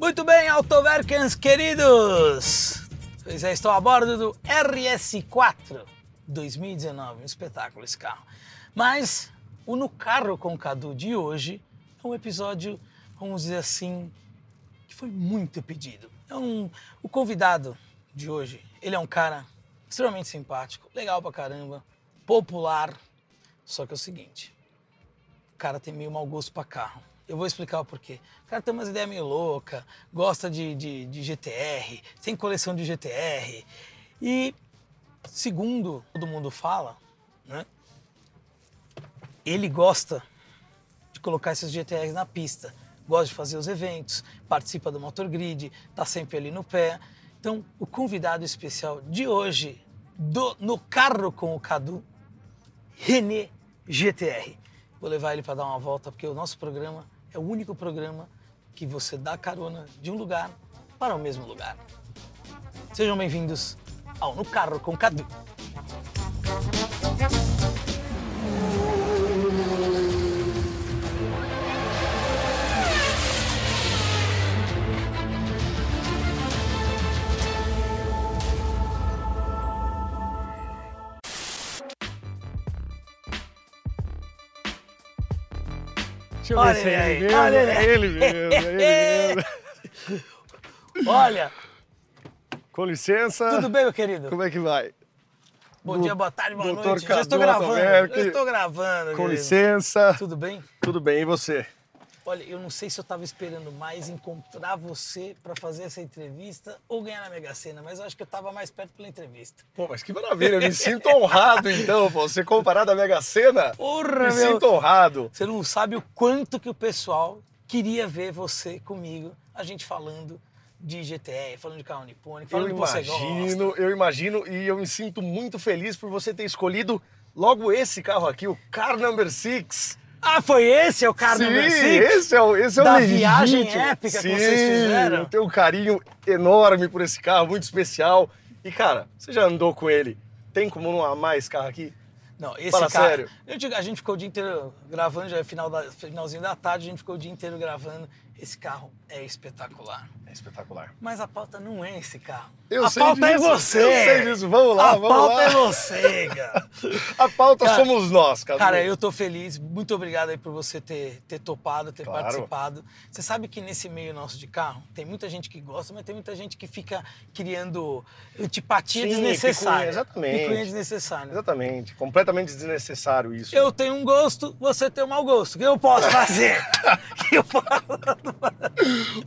Muito bem, Autoverkans queridos! Pois é, estou a bordo do RS4 2019, um espetáculo esse carro. Mas o No Carro com Cadu de hoje é um episódio, vamos dizer assim, que foi muito pedido. É um, o convidado de hoje, ele é um cara extremamente simpático, legal pra caramba, popular, só que é o seguinte, o cara tem meio mau gosto pra carro. Eu vou explicar o porquê. O cara tem umas ideias meio loucas, gosta de, de, de GTR, tem coleção de GTR. E, segundo todo mundo fala, né? Ele gosta de colocar esses GTRs na pista, gosta de fazer os eventos, participa do Motor Grid, tá sempre ali no pé. Então, o convidado especial de hoje, do, no carro com o Cadu, René GTR. Vou levar ele para dar uma volta, porque o nosso programa é o único programa que você dá carona de um lugar para o mesmo lugar. Sejam bem-vindos ao No Carro com Cadu. Deixa eu Olha ver se é ele mesmo. olha ele É ele mesmo, é ele mesmo. Olha, Com licença. tudo bem, meu querido? Como é que vai? Bom Do- dia, boa tarde, boa noite. Já estou Cadu gravando, já estou gravando. Com querido. licença. Tudo bem? Tudo bem, e você? Olha, eu não sei se eu estava esperando mais encontrar você para fazer essa entrevista ou ganhar na Mega Sena, mas eu acho que eu estava mais perto pela entrevista. Pô, mas que maravilha, eu me sinto honrado então, pô. Você comparado à Mega Sena, Porra, me meu! sinto honrado. Você não sabe o quanto que o pessoal queria ver você comigo, a gente falando de GTR, falando de carro nipônico, Eu falando de você imagino, eu imagino e eu me sinto muito feliz por você ter escolhido logo esse carro aqui, o Car Number 6. Ah, foi esse é o carro Sim, number six? esse é o, esse é o Da legítimo. viagem épica que Sim, vocês fizeram. Eu tenho um carinho enorme por esse carro, muito especial. E, cara, você já andou com ele? Tem como não amar esse carro aqui? Não, esse Fala cara. sério. eu digo, a gente ficou o dia inteiro gravando, já é final da, finalzinho da tarde, a gente ficou o dia inteiro gravando. Esse carro é espetacular. É espetacular. Mas a pauta não é esse carro. Eu a sei pauta é disso, você. eu sei disso. Vamos lá, a vamos pauta lá. é você, cara. A pauta Cara, somos nós, cara. Cara, eu tô feliz. Muito obrigado aí por você ter, ter topado, ter Claro. participado. Você sabe que nesse meio nosso de carro, tem muita gente que gosta, mas tem muita gente que fica criando antipatia Sim, desnecessária. picuinha, exatamente. Picuinha desnecessária. Exatamente, completamente desnecessário isso. Eu tenho um gosto, você tem um mau gosto. O que eu posso fazer? O eu.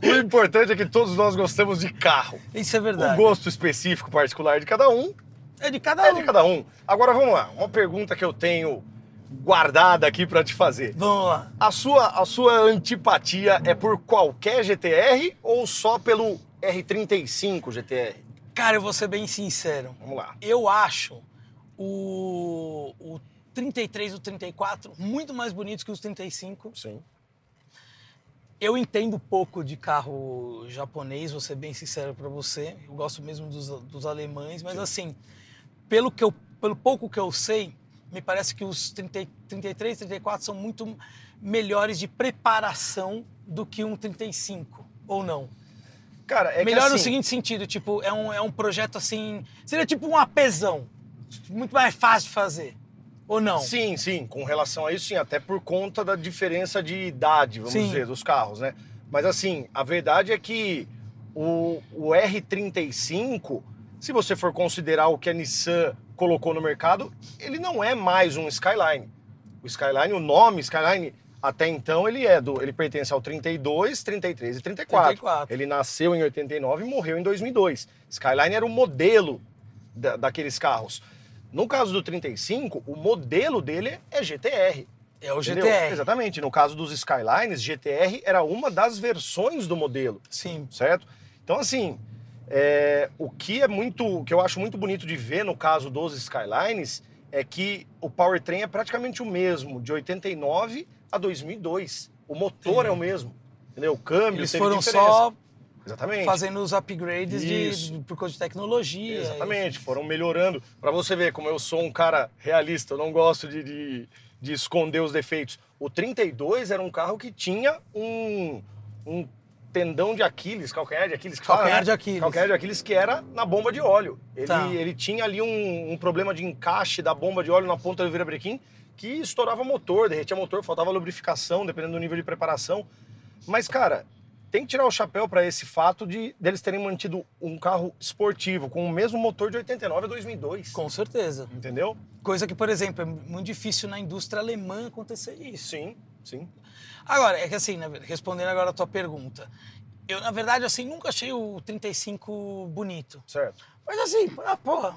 O importante é que todos nós gostamos de carro. Isso é O verdade. gosto específico particular de cada um É de cada é um. de cada um. Agora vamos lá, uma pergunta que eu tenho guardada aqui pra te fazer. Vamos lá. A sua, a sua antipatia é por qualquer GTR ou só pelo R35 GTR? Cara, eu vou ser bem sincero. Vamos lá. Eu acho o, o 33 e o 34 muito mais bonitos que os 35. Sim. Eu entendo pouco de carro japonês, vou ser bem sincero para você. Eu gosto mesmo dos, dos alemães, mas assim, pelo, que eu, pelo pouco que eu sei, me parece que os 30, 33 e 34 são muito melhores de preparação do que um 35, ou não? Cara, é Melhor que no assim, seguinte sentido, tipo, é um, é um projeto assim. Seria tipo um apesão. Muito mais fácil de fazer. Ou não? Sim, sim, com relação a isso, sim, até por conta da diferença de idade, vamos Sim. dizer, dos carros, né? Mas assim, a verdade é que o, o R35, se você for considerar o que a Nissan colocou no mercado, ele não é mais um Skyline. O Skyline, o nome Skyline, até então ele é do, ele pertence ao 32, 33 e 34. 34. Ele nasceu em 89 e morreu em 2002. Skyline era o modelo da- daqueles carros. No caso do 35, o modelo dele é GTR. É o entendeu? GTR. Exatamente. No caso dos Skylines, GTR era uma das versões do modelo, Sim. certo? Então, assim, é, o que é muito, o que eu acho muito bonito de ver no caso dos Skylines é que o powertrain é praticamente o mesmo, de 89 a 2002. O motor Sim. é o mesmo, entendeu? O câmbio Eles foram diferença. só Exatamente. fazendo os upgrades de, por causa de tecnologia. Exatamente, foram melhorando. Pra você ver como eu sou um cara realista, eu não gosto de, de, de esconder os defeitos. O 32 era um carro que tinha um, um tendão de Aquiles, calcanhar de Aquiles, que Calcanhar fala, né? de Aquiles. Calcanhar de Aquiles que era na bomba de óleo. Ele, Tá. ele tinha ali um, um problema de encaixe da bomba de óleo na ponta do virabrequim que estourava o motor, derretia o motor, faltava lubrificação, dependendo do nível de preparação. Mas, cara, tem que tirar o chapéu para esse fato de deles terem mantido um carro esportivo com o mesmo motor de 89 a 2002. Com certeza. Entendeu? Coisa que, por exemplo, é muito difícil na indústria alemã acontecer isso. Sim, sim. Agora, é que assim, respondendo agora a tua pergunta, eu, na verdade, assim, nunca achei o 35 bonito. Certo. Mas assim, ah, porra,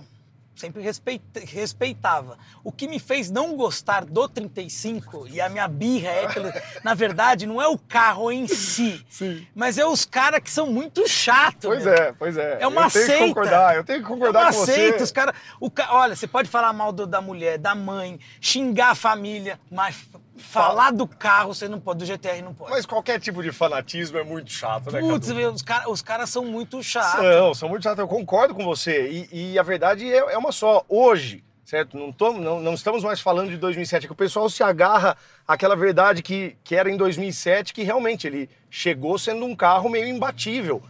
sempre respeita- respeitava. O que me fez não gostar do 35, e a minha birra é pelo, na verdade, não é o carro em si, Sim. mas é os caras que são muito chatos. Pois meu. é, pois é. É uma eu tenho seita. que concordar, eu tenho que concordar Não com aceita, você. os cara, o Olha, você pode falar mal do- da mulher, da mãe, xingar a família, mas falar do carro você não pode, do GTR não pode. Mas qualquer tipo de fanatismo é muito chato, né, Putz, os caras os caras são muito chatos. São, são muito chatos, eu concordo com você. E, e a verdade é, é uma só. Hoje, certo? Não, tô- não, não estamos mais falando de 2007, é que o pessoal se agarra àquela verdade que, que era em 2007, que realmente ele chegou sendo um carro meio imbatível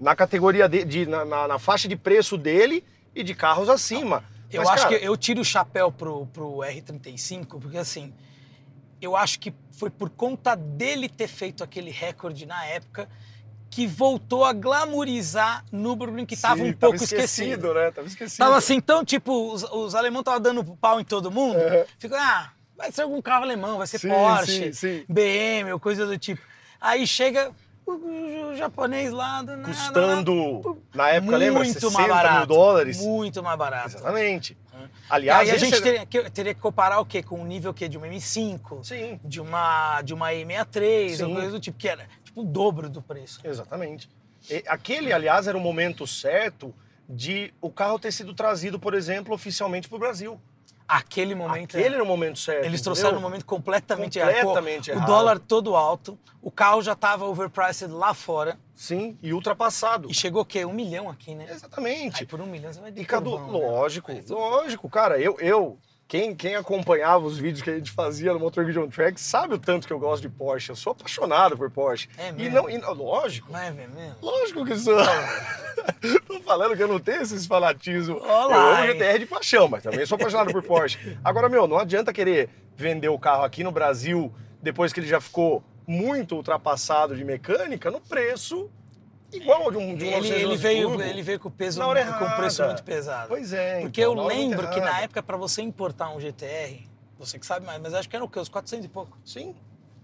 na categoria de, de- na, na- na faixa de preço dele e de carros acima. Eu Mas, acho cara, que eu tiro o chapéu pro, pro R35, porque assim, eu acho que foi por conta dele ter feito aquele recorde na época que voltou a glamorizar Nürburgring, que estava um pouco esquecido. né? Tava esquecido. Tava assim, então, tipo, os, os alemães estavam dando pau em todo mundo. Uhum. Ficou, ah, vai ser algum carro alemão, vai ser Sim, Porsche, sim, sim. BM ou coisa do tipo. Aí chega o, o- o japonês lá do nada, Custando, na época, lembra? muito 60 mais barato. mil dólares. Muito mais barato. Exatamente. Aliás, aí a gente teria que, teria que comparar o quê? Com o nível quê? de uma M5, Sim, de uma, de uma E63, Sim. ou coisa do tipo, que era tipo o dobro do preço. exatamente. E aquele, aliás, era o momento certo de o carro ter sido trazido, por exemplo, oficialmente para o Brasil. Aquele momento. Aquele é. era o momento certo. Eles trouxeram entendeu? no momento completamente, Completamente errado. errado. O dólar todo alto, o carro já estava overpriced lá fora. Sim, e ultrapassado. E chegou o quê? Um milhão aqui, né? Exatamente. Aí por um milhão você vai de E Cadu, turbão, né? lógico, Mas- lógico, cara, eu, eu quem, quem acompanhava os vídeos que a gente fazia no Motor Guide on Track sabe o tanto que eu gosto de Porsche. Eu sou apaixonado por Porsche. É e mesmo? não, e, lógico, Não é mesmo? lógico que sou. Tô falando que eu não tenho esses fanatismos. Olá, eu amo? GTR de paixão, mas também sou apaixonado por Porsche. Agora, meu, não adianta querer vender o carro aqui no Brasil depois que ele já ficou muito ultrapassado de mecânica no preço igual ao de um, de um Ele, 911 ele, veio, Turbo. ele veio com o peso Na hora com o preço muito pesado. Pois é. Porque então, eu lembro que na época, para você importar um GTR, você que sabe mais, mas acho que era o quê? Os 400 e pouco. Sim.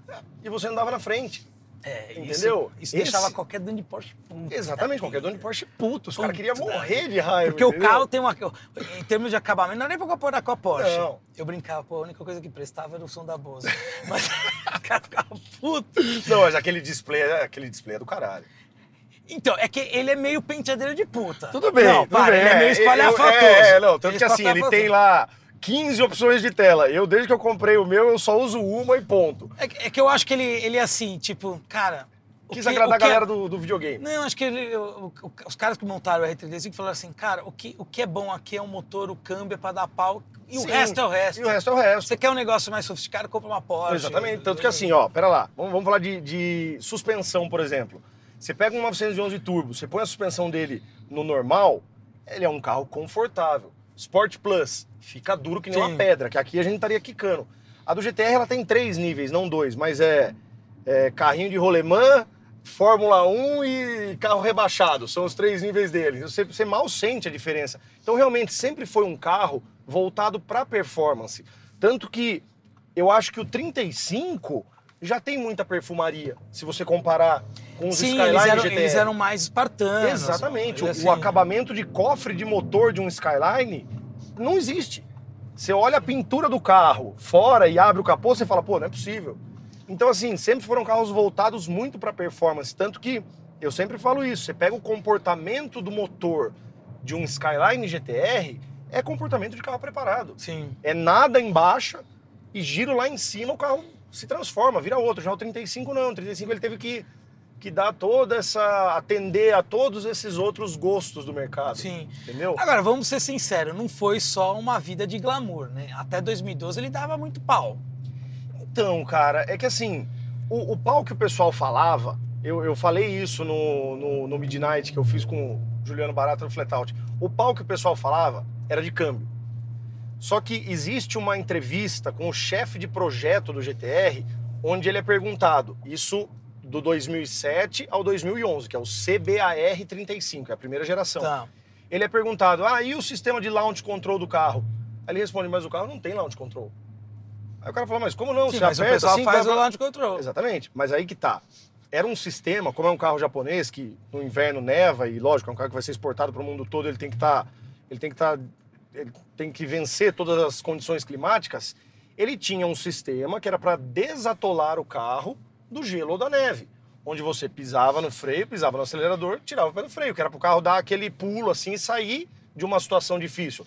É. E você andava na frente. É, Entendeu? Isso, isso Esse- deixava qualquer dono de Porsche puto. Exatamente, qualquer dono de Porsche puto. Os caras queriam morrer de raiva. Porque o entendeu? carro tem uma. Em termos de acabamento, não era nem pra comparar com a Porsche. Não. Eu brincava, pô, a única coisa que prestava era o som da Bose. Mas o cara ficava puto. Não, mas aquele display, é- aquele display é do caralho. Então, é que ele é meio penteadeira de puta. Tudo bem, Não, tudo para, bem. ele é meio eu- espalhafatoso. É, não, tanto Ele que assim, ele tem lá 15 opções de tela. Eu, desde que eu comprei o meu, eu só uso uma e ponto. É, que- é que eu acho que ele, ele é assim, tipo, cara. o Quis que- agradar o a é- galera do, do videogame. Não, acho que ele- o- o- os caras que montaram o R35 falaram assim, cara, o que, o que é bom aqui é o motor, o câmbio é pra dar pau, e o Sim, resto é o resto. E o resto é o resto. Você quer um negócio mais sofisticado, compra uma Porsche. Exatamente. Tanto que assim, ó, pera lá. Vamos, vamos falar de, de suspensão, por exemplo. Você pega um 911 Turbo, você põe a suspensão dele no normal, ele é um carro confortável. Sport Plus, fica duro que nem Sim. uma pedra, que aqui a gente estaria quicando. A do GTR, ela tem três níveis, não dois, mas é, é carrinho de rolemã, Fórmula 1 e carro rebaixado. São os três níveis dele. Você, você mal sente a diferença. Então, realmente, sempre foi um carro voltado para performance. Tanto que eu acho que o 35 já tem muita perfumaria, se você comparar com os Sim, Skyline eles eram, eles eram mais espartanos. Exatamente. O, Eles, o assim, acabamento de cofre de motor de um Skyline não existe. Você olha a pintura do carro fora e abre o capô, você fala, pô, não é possível. Então, assim, sempre foram carros voltados muito para performance. Tanto que eu sempre falo isso: você pega o comportamento do motor de um Skyline GTR, é comportamento de carro preparado. Sim. É nada em baixa e giro lá em cima, o carro se transforma, vira outro. Já o 35 não, o 35 ele teve que, que dar toda essa. atender a todos esses outros gostos do mercado. Sim. Entendeu? Agora, vamos ser sinceros, não foi só uma vida de glamour, né? Até 2012 ele dava muito pau. Então, cara, é que assim, o, o pau que o pessoal falava Eu, eu falei isso no, no, no Midnight que eu fiz com o Juliano Barata no Flatout. O pau que o pessoal falava era de câmbio. Só que existe uma entrevista com o chefe de projeto do GTR, onde ele é perguntado, isso do 2007 ao 2011, que é o CBAR 35, é a primeira geração. Tá. Ele é perguntado, ah, e o sistema de launch control do carro? Aí ele responde, mas o carro não tem launch control. Aí o cara fala, mas como não? Sim, Você mas o aperta pessoal assim, faz o launch control. Exatamente, mas aí que tá. Era um sistema, como é um carro japonês que no inverno neva e lógico, é um carro que vai ser exportado para o mundo todo, ele tem que estar, ele tem que estar, ele tem que vencer todas as condições climáticas. Ele tinha um sistema que era para desatolar o carro do gelo ou da neve, onde você pisava no freio, pisava no acelerador, tirava pelo freio, que era para o carro dar aquele pulo assim e sair de uma situação difícil.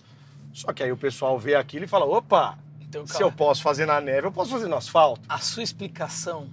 Só que aí o pessoal vê aquilo e fala, opa, Então, se eu posso fazer na neve, eu posso fazer no asfalto. a sua explicação,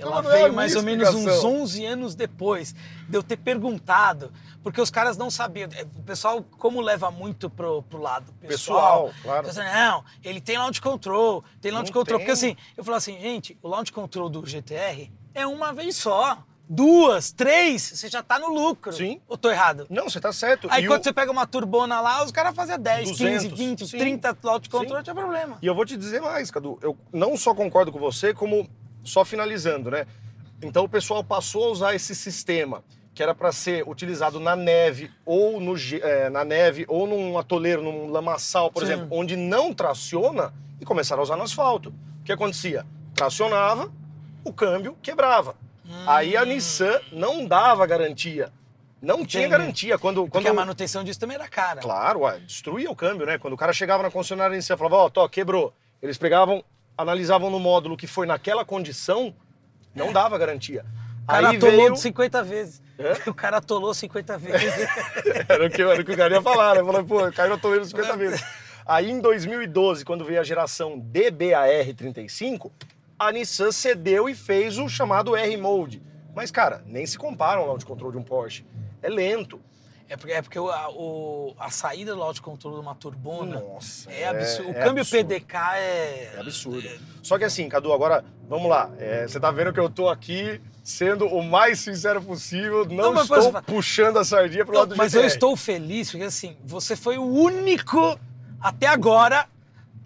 ela a veio mais ou menos uns explicação. 11 anos depois de eu ter perguntado, porque os caras não sabiam. É, O pessoal, como leva muito pro, pro lado pessoal, Pessoal, claro. não, ele tem launch control, tem launch Não control. tem. Porque assim, eu falo assim, gente, o launch control do GTR é uma vez só. Duas, três, você já tá no lucro. Sim. Ou tô errado? Não, você tá certo. Aí E quando o- você pega uma turbona lá, os caras fazem 10, 15, 200, 20, sim. 30 launch control, não tinha problema. E eu vou te dizer mais, Cadu. Eu não só concordo com você, como só finalizando, né? Então o pessoal passou a usar esse sistema que era para ser utilizado na neve ou no, eh, na neve ou num atoleiro, num lamaçal, por Sim. exemplo, onde não traciona e começaram a usar no asfalto. O que acontecia? Tracionava, o câmbio quebrava. Aí a Nissan não dava garantia. Não tinha Entendi. garantia quando quando Porque a manutenção disso também era cara. Claro, ué, destruía o câmbio, né? Quando o cara chegava na concessionária e falava, ó, tô, quebrou. Eles pegavam, analisavam no módulo que foi naquela condição, não dava garantia. O cara Aí atolou veio... de 50 vezes. O cara atolou 50 vezes. era, o que, era o que o cara ia falar, né? Falou, pô, caiu toleiro 50 vezes. Aí em 2012, quando veio a geração DBAR35, a Nissan cedeu e fez o chamado R-Mode. Mas, cara, nem se compara um launch control de um Porsche. É lento. É porque, é porque o, a, o- a saída do launch control de uma turbona Nossa, é absurdo. O é câmbio absurdo. PDK é... É absurdo. Só que assim, Cadu, agora, vamos lá. É, você tá vendo que eu tô aqui sendo o mais sincero possível, não, Não, mas estou falar- puxando a sardinha pro Não, lado do mas GTR. eu estou feliz porque assim, você foi o único até agora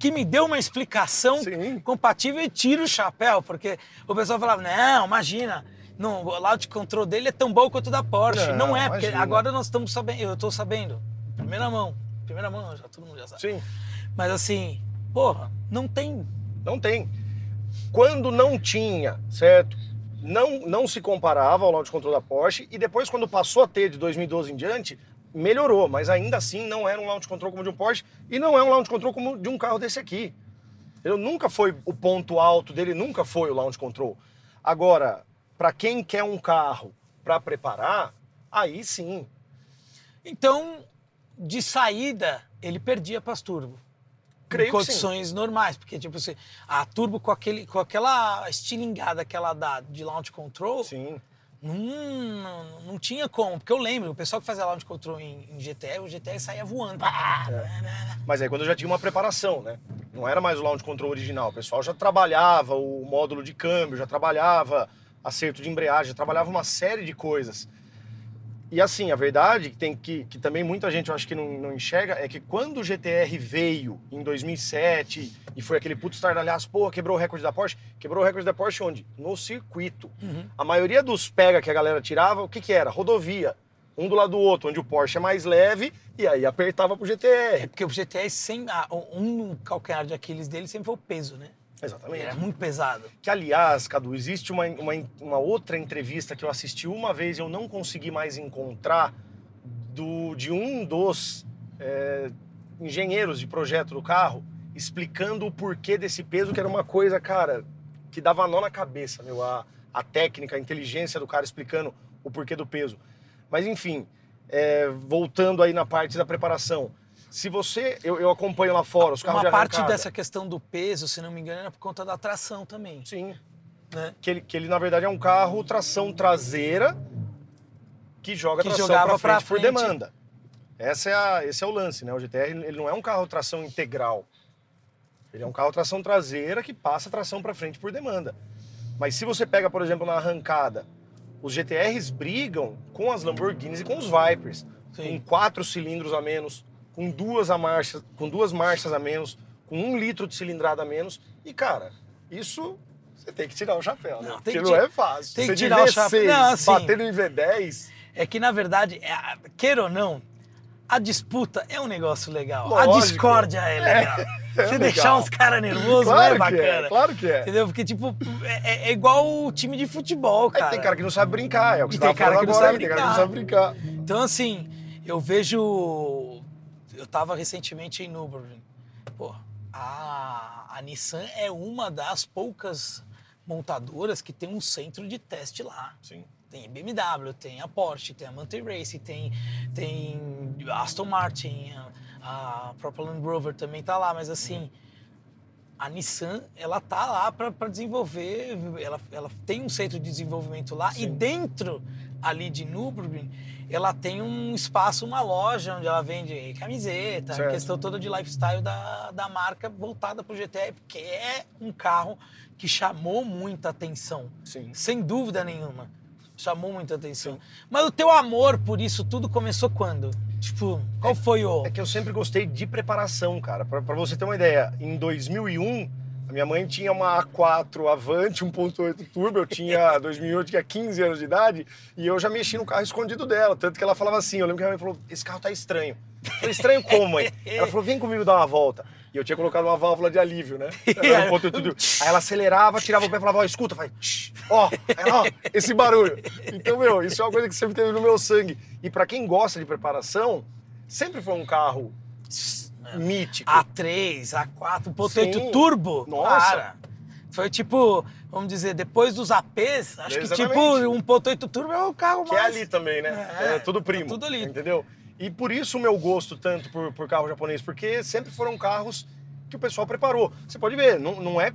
que me deu uma explicação Sim. compatível e tira o chapéu, porque o pessoal falava, não, imagina, não, o launch control dele é tão bom quanto o da Porsche. Não, Não, é, porque imagina. agora nós estamos sabendo, eu estou sabendo, primeira mão, primeira mão, já todo mundo já sabe. Sim, Mas assim, porra, não tem. não tem. Quando não tinha, certo? Não, não se comparava ao launch control da Porsche e depois quando passou a ter de 2012 em diante, melhorou, mas ainda assim não era um launch control como de um Porsche e não é um launch control como de um carro desse aqui. Ele nunca foi o ponto alto dele, nunca foi o launch control. Agora, para quem quer um carro para preparar, aí sim. Então, de saída, ele perdia para as turbo. Creio em que condições normais, porque tipo assim, a turbo com, aquele, com aquela estilingada que ela dá de launch control, Sim. não, não, não tinha como. Porque eu lembro, o pessoal que fazia launch control em, em GTR, o GTR saía voando. Pá, Mas aí quando já tinha uma preparação, né? Não era mais o launch control original. O pessoal já trabalhava o módulo de câmbio, já trabalhava acerto de embreagem, trabalhava uma série de coisas. E assim, a verdade que tem que, que também muita gente eu acho que não, não enxerga é que quando o GTR veio em 2007 e foi aquele puto estardalhaço, pô, quebrou o recorde da Porsche, quebrou o recorde da Porsche onde? No circuito. Uhum. A maioria dos pega que a galera tirava, o que que era? Rodovia. Um do lado do outro, onde o Porsche é mais leve e aí apertava pro É GTR. porque o GTR ah, um calcanhar de Aquiles dele sempre foi o peso, né? Exatamente. era muito pesado. Que, aliás, Cadu, existe uma, uma, uma outra entrevista que eu assisti uma vez e eu não consegui mais encontrar do, de um dos é, engenheiros de projeto do carro explicando o porquê desse peso, que era uma coisa, cara, que dava nó na cabeça, meu. A, a técnica, a inteligência do cara explicando o porquê do peso. Mas, enfim, é, voltando aí na parte da preparação. Se você. Eu, eu acompanho lá fora os carros Uma de parte arrancada. dessa questão do peso, se não me engano, era por conta da tração também. Sim. Né? que ele, que ele na verdade é um carro tração traseira que joga Que tração para frente, pra por frente. demanda. Essa é a, esse é o lance, né? O GTR ele não é um carro tração integral. Ele é um carro tração traseira que passa tração para frente por demanda. Mas se você pega, por exemplo, na arrancada, os GTRs brigam com as Lamborghinis e com os Vipers. Sim. Com quatro cilindros a menos, com duas, a marcha, com duas marchas a menos, com um litro de cilindrada a menos. E, cara, isso você tem que tirar o chapéu, né? Não, tem Porque que não é fácil. tem você que tirar o V6 chapéu. Não, assim- batendo em V10, É que, na verdade, é- queira ou não, a disputa é um negócio legal. a Lógico. discórdia é legal. é Você deixar legal. uns caras nervosos claro é bacana. é, claro que é. Entendeu? Porque, tipo, é, é- é igual o time de futebol, Aí cara. tem cara que não sabe brincar, é o que E você tem cara falando que não agora, sabe aí, tem cara que não sabe brincar. Então, assim, eu vejo. Eu tava recentemente em Nürburgring. Pô, a, a Nissan é uma das poucas montadoras que tem um centro de teste lá. Sim. Tem BMW, tem a Porsche, tem a Manty Race, tem, tem Aston Martin, a, a própria Land Rover também tá lá, mas assim, a Nissan, ela tá lá para desenvolver, ela, ela tem um centro de desenvolvimento lá e Sim. dentro ali de Nürburgring, ela tem um espaço, uma loja onde ela vende camiseta, Certo. questão toda de lifestyle da, da marca voltada para o GTR, porque é um carro que chamou muita atenção Sim. sem dúvida nenhuma. Chamou muita atenção. Mas o teu amor por isso tudo começou quando? Tipo, qual foi o. É que eu sempre gostei de preparação, cara. Pra você ter uma ideia, em 2001, a minha mãe tinha uma A4 Avante 1.8 Turbo, eu tinha 2008, tinha 15 anos de idade, e eu já mexi no carro escondido dela. Tanto que ela falava assim, eu lembro que a minha mãe falou, esse carro tá estranho. Eu falei, estranho como, mãe? Ela falou, vem comigo dar uma volta. E eu tinha colocado uma válvula de alívio, né? Era 1.8 turbo. Aí ela acelerava, tirava o pé e falava, ó, escuta, vai, "Shh, ó, ó, esse barulho. Então, meu, isso é uma coisa que sempre teve no meu sangue. E pra quem gosta de preparação, sempre foi um carro mítico. A3, A4, 1.8 Sim. turbo. Nossa. Cara. Foi tipo, vamos dizer, depois dos APs, acho que tipo Exatamente. 1.8 turbo é o carro Que é mais. ali também, né? É, É, tudo tá primo. tudo ali. Entendeu? E por isso o meu gosto tanto por, por carro japonês, porque sempre foram carros que o pessoal preparou. Você pode ver, não, não é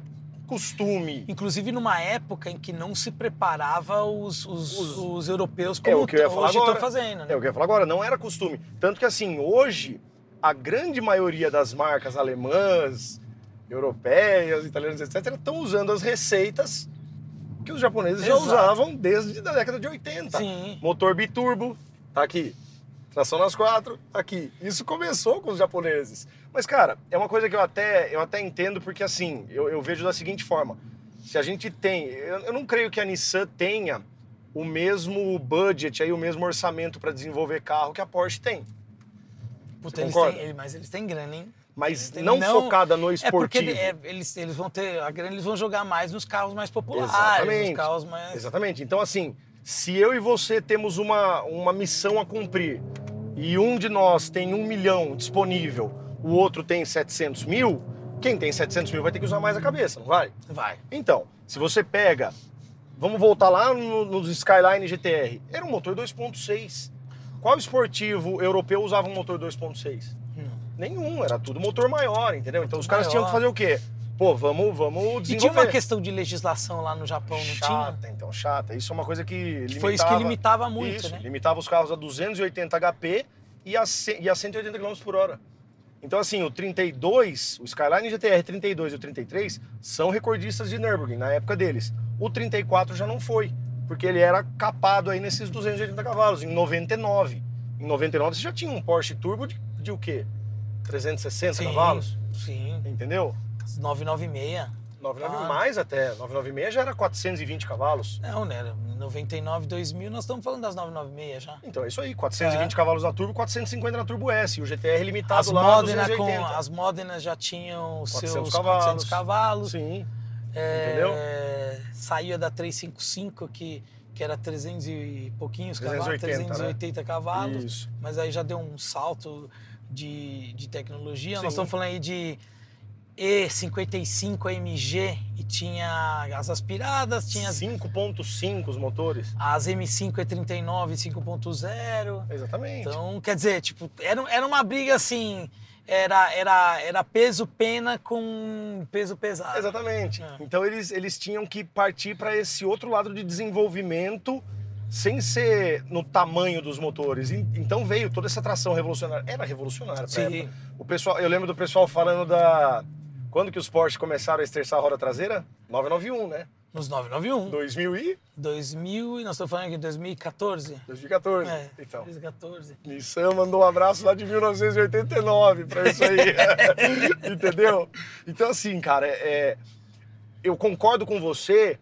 costume. Inclusive numa época em que não se preparava os, os, Os- os europeus É como o que eu ia falar hoje estão agora. fazendo. Né? É o que eu ia falar agora, não era costume. Tanto que assim, hoje, a grande maioria das marcas alemãs, europeias, italianas, etc., estão usando as receitas que os japoneses já Exato. usavam desde a década de 80. Sim. Motor biturbo, tá aqui. Tração nas quatro, tá aqui. Isso começou com os japoneses. Mas, cara, é uma coisa que eu até, eu até entendo, porque assim, eu, eu vejo da seguinte forma. Se a gente tem. Eu, eu não creio que a Nissan tenha o mesmo budget, aí, o mesmo orçamento para desenvolver carro que a Porsche tem. Puta, eles têm, mas eles têm grana, hein? Mas Tem- não, não- focada no É porque esportivo. é, eles, eles vão ter. A grana eles vão jogar mais nos carros mais populares, Exatamente. nos carros mais. Exatamente. Então, assim, se eu e você temos uma, uma missão a cumprir e um de nós tem um milhão disponível, o outro tem 700 mil, quem tem 700 mil vai ter que usar mais a cabeça, não vai? Vai. Então, se você pega. Vamos voltar lá no- nos Skyline GTR. Era um motor 2.6. Qual esportivo europeu usava um motor 2.6? Hum. Nenhum, era tudo motor maior, entendeu? Então os caras Maior. tinham que fazer o quê? Pô, vamos, vamos E desenvolver. tinha uma questão de legislação lá no Japão, não chata, tinha? então, chata. Isso é uma coisa que limitava... Foi isso que limitava muito, Isso, né? limitava os carros a 280 HP e a, e a 180 km por hora. Então, assim, o 32, o Skyline GTR 32 e o 33 são recordistas de Nürburgring na época deles. O 34 já não foi, porque ele era capado aí nesses 280 cavalos, em 99. Em 99 você já tinha um Porsche Turbo de, de o quê? 360 cavalos? Sim. Entendeu? 996. 99 Ah. mais até. 996 já era 420 cavalos. Não, né? 99, 2000, nós estamos falando das 996 já. Então é isso aí, 420 cavalos na Turbo, 450 na Turbo S. E o GTR limitado É. As lá Modena, 280. com, as Modenas já tinham os 400 seus cavalos. 400 cavalos. Sim, É, entendeu? Saía da 355, que, que era 300 e pouquinhos cavalos, 380, 380 cavalos. isso. Mas aí já deu um salto de, de tecnologia. Sim. Nós estamos falando aí de E55 AMG e tinha as aspiradas, tinha as, 5.5 os motores. as M5 E39 5.0. Exatamente. Então, quer dizer, tipo, era, era uma briga assim, era, era, era peso pena com peso pesado. Exatamente. É. Então eles, eles tinham que partir para esse outro lado de desenvolvimento sem ser no tamanho dos motores. Então veio toda essa tração revolucionária. Era revolucionária. Sim. O pessoal, eu lembro do pessoal falando da quando que os Porsche começaram a esterçar a roda traseira? 991, né? Nos 991. 2000 e 2000, e nós estamos falando aqui de 2014. 2014. É, Então, 2014. Nissan mandou um abraço lá de 1989 pra isso aí. Entendeu? Então, assim, cara, é, eu concordo com você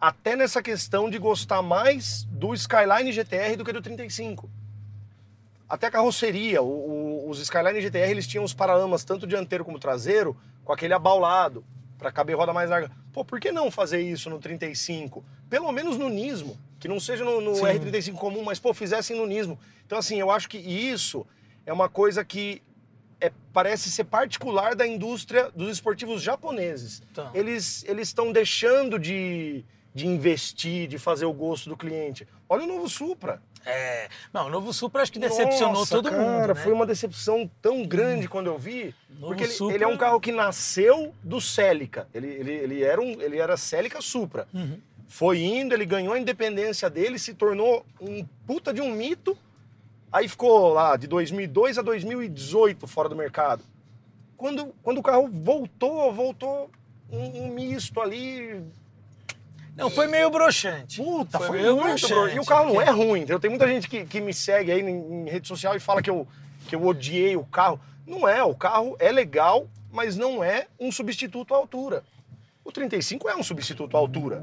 até nessa questão de gostar mais do Skyline GTR do que do 35. Até a carroceria, o- o- os Skyline GTR eles tinham os paralamas tanto dianteiro como traseiro com aquele abaulado para caber roda mais larga. Pô, por que não fazer isso no 35? Pelo menos no Nismo, que não seja no, no Sim. R35 comum, mas pô, fizessem no Nismo. Então assim, eu acho que isso é uma coisa que é, parece ser particular da indústria dos esportivos japoneses. Então, Eles eles estão deixando de, de investir, de fazer o gosto do cliente. Olha o novo Supra. É, não, o novo Supra acho que decepcionou Nossa, todo cara, mundo, né? foi uma decepção tão grande quando eu vi. Novo Porque ele, Supra- ele é um carro que nasceu do Celica. Ele, ele, ele, era, um, ele era Celica Supra. Uhum. Foi indo, ele ganhou a independência dele, se tornou um puta de um mito. Aí ficou lá de 2002 a 2018 fora do mercado. Quando, quando o carro voltou, voltou um, um misto ali. Não, foi meio broxante. Puta, foi, meio muito, broxante, bro. E o carro não é ruim. entendeu? Tem muita gente que, que me segue aí em, em rede social e fala que eu, que eu odiei o carro. Não é, o carro é legal, mas não é um substituto à altura. O 35 é um substituto à altura.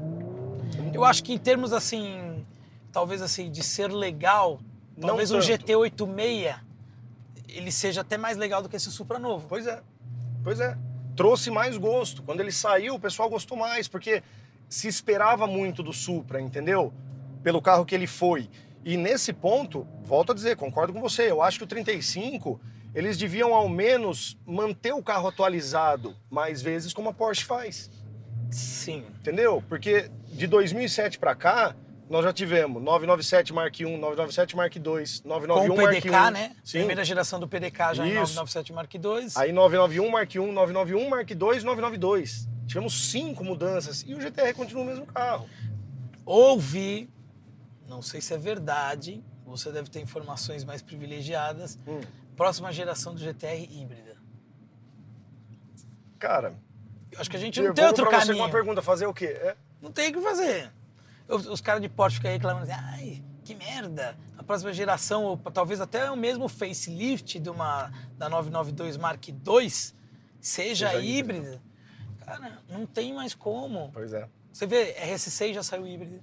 Eu acho que em termos assim, talvez assim, de ser legal, Não talvez um tanto. GT86 ele seja até mais legal do que esse Supra novo. Pois é, pois é. Trouxe mais gosto. Quando ele saiu, o pessoal gostou mais, porque se esperava muito do Supra, entendeu? Pelo carro que ele foi. E nesse ponto, volto a dizer, concordo com você, eu acho que o 35, eles deviam ao menos manter o carro atualizado mais vezes como a Porsche faz, Sim. entendeu? Porque de 2007 para cá, nós já tivemos 997 Mark I, 997 Mark II, Com 991 o Mark PDK, I. né? Sim. Primeira geração do PDK já Isso. 997 Mark II. Aí 991 Mark I, 991 Mark II, 992. Tivemos cinco mudanças e o GTR continua o mesmo carro. Ouvi, não sei se é verdade, você deve ter informações mais privilegiadas, Hum. próxima geração do GTR híbrida. Cara, Eu acho que a gente não tem outro pra você caminho. uma pergunta, fazer o quê? É, Não tem o que fazer. Os, os caras de Porsche ficam aí reclamando assim, ai, que merda. A próxima geração, ou talvez até o mesmo facelift de uma, da 992 Mark II, seja, Seja híbrida. híbrida. Cara, não tem mais como. pois é. Você vê, RS6 já saiu híbrido.